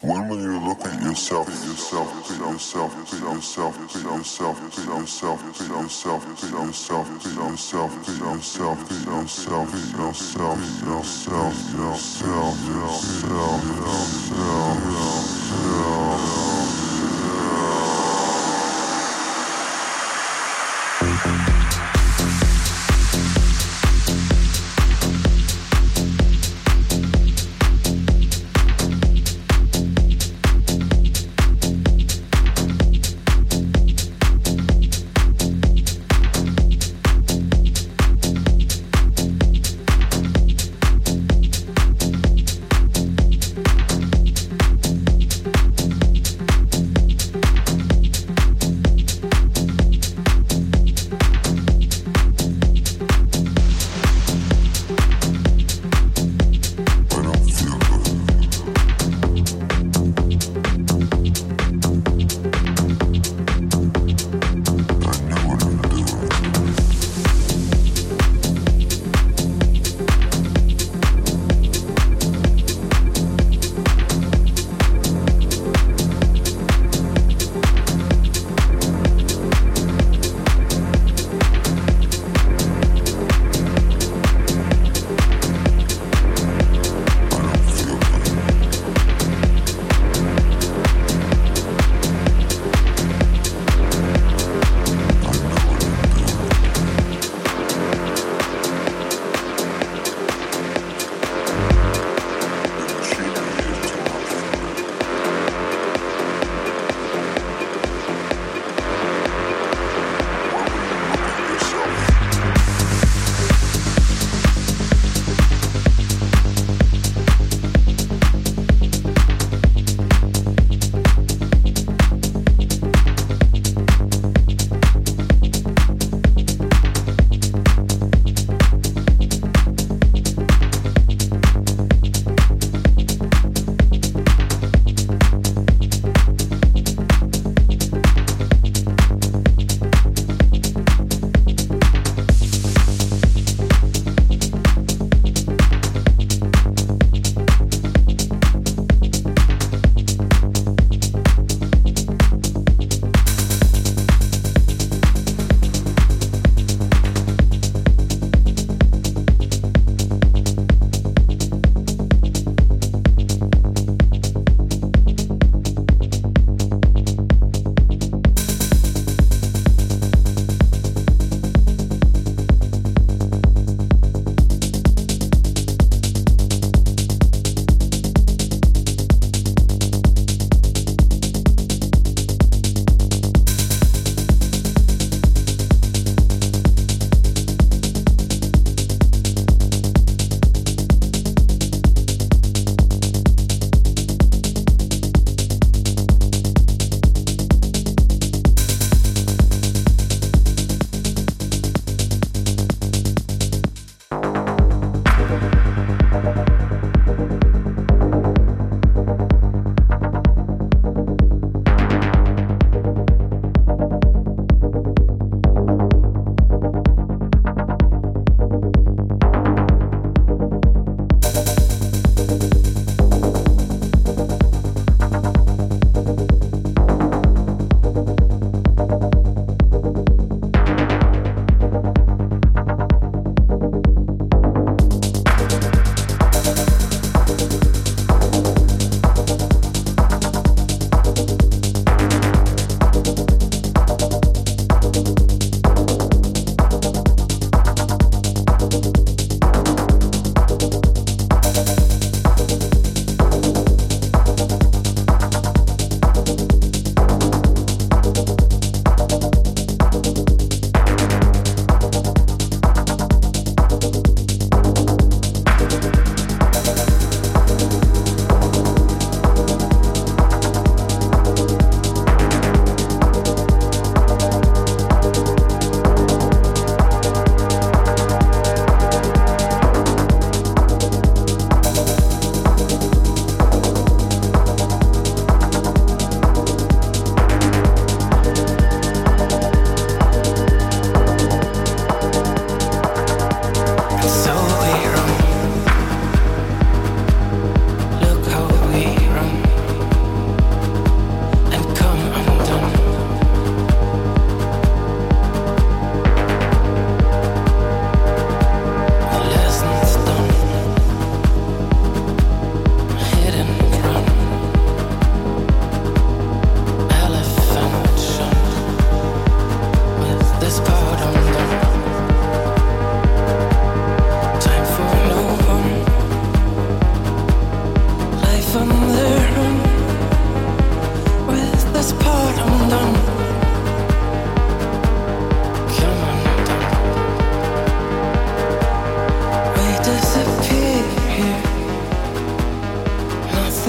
When will you look at yourself, yourself, at yourself, at yourself, at yourself, at yourself, at yourself, at yourself, at yourself, at yourself, at yourself, at yourself, at yourself, yourself, yourself, yourself, yourself.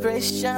celebration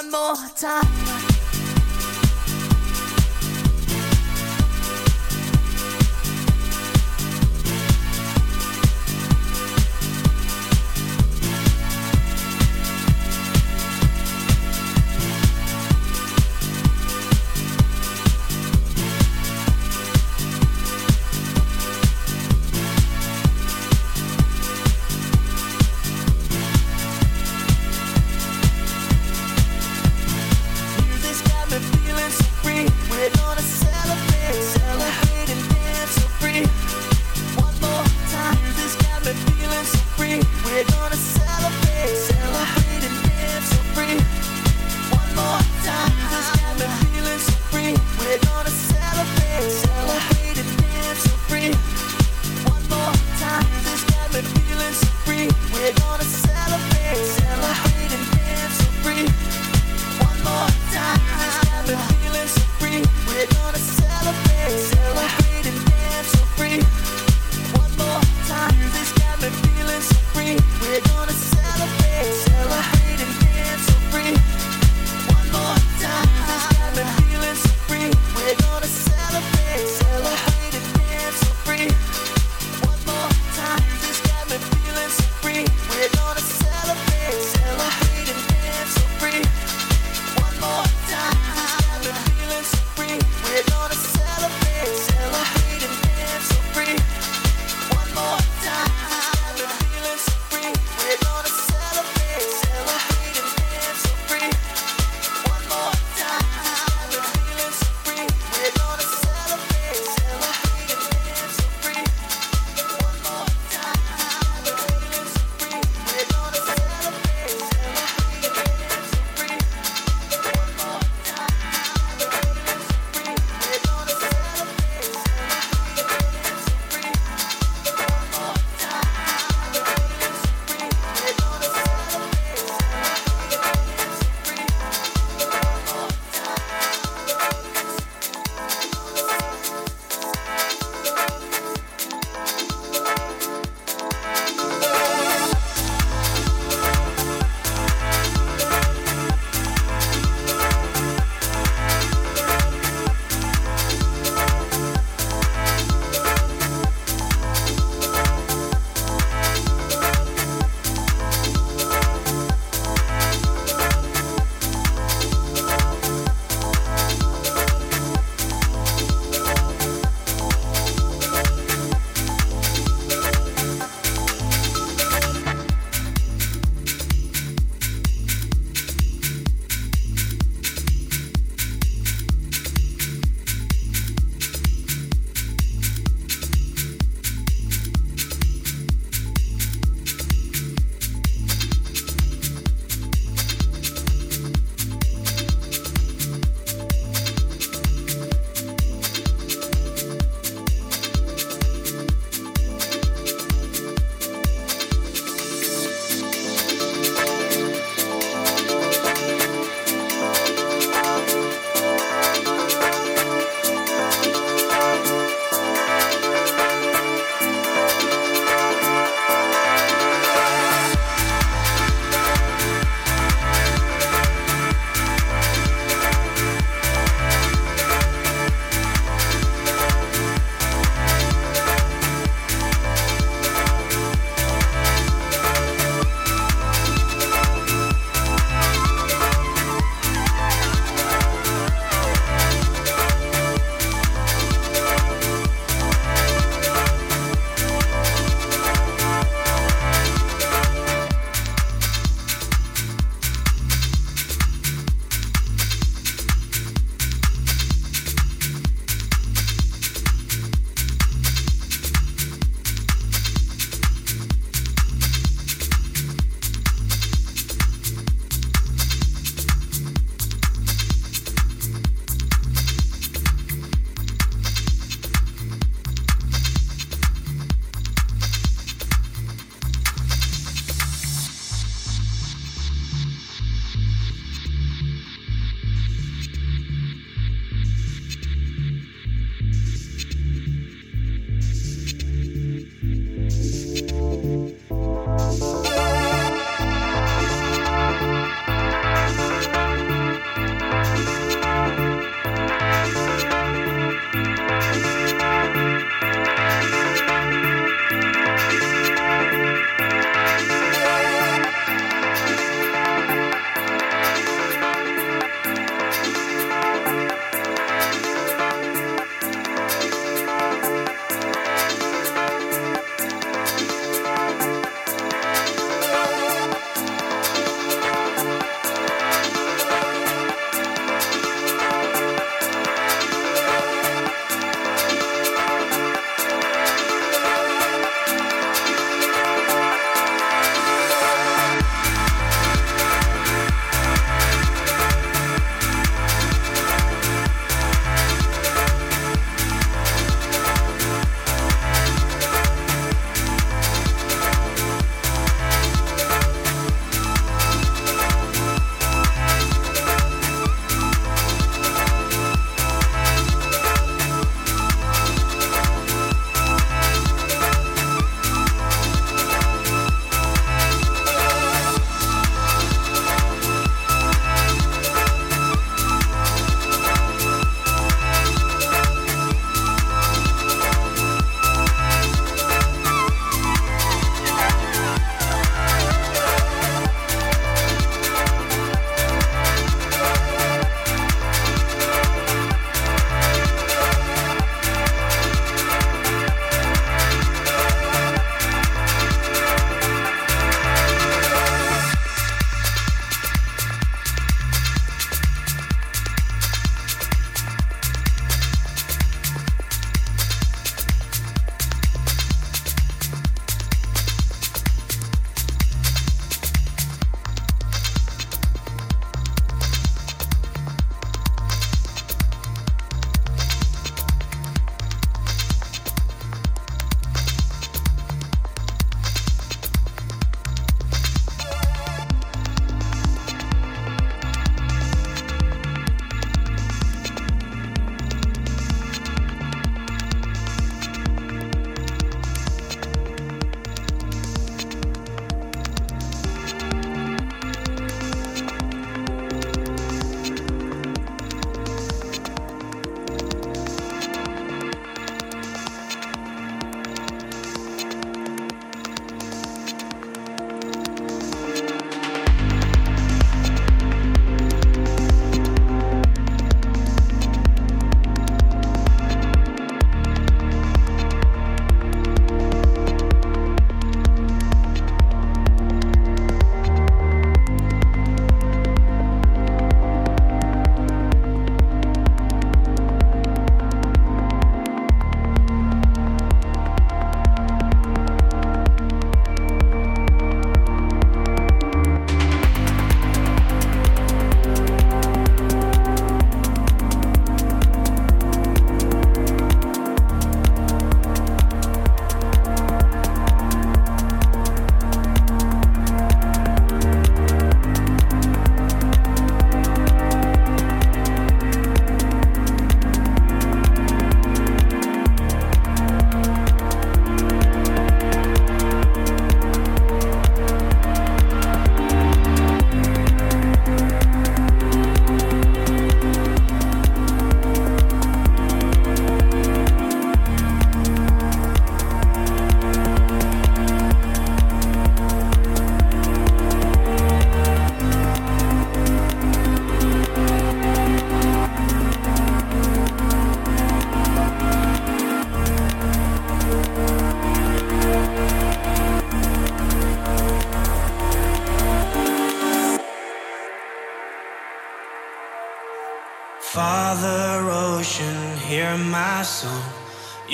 One more time.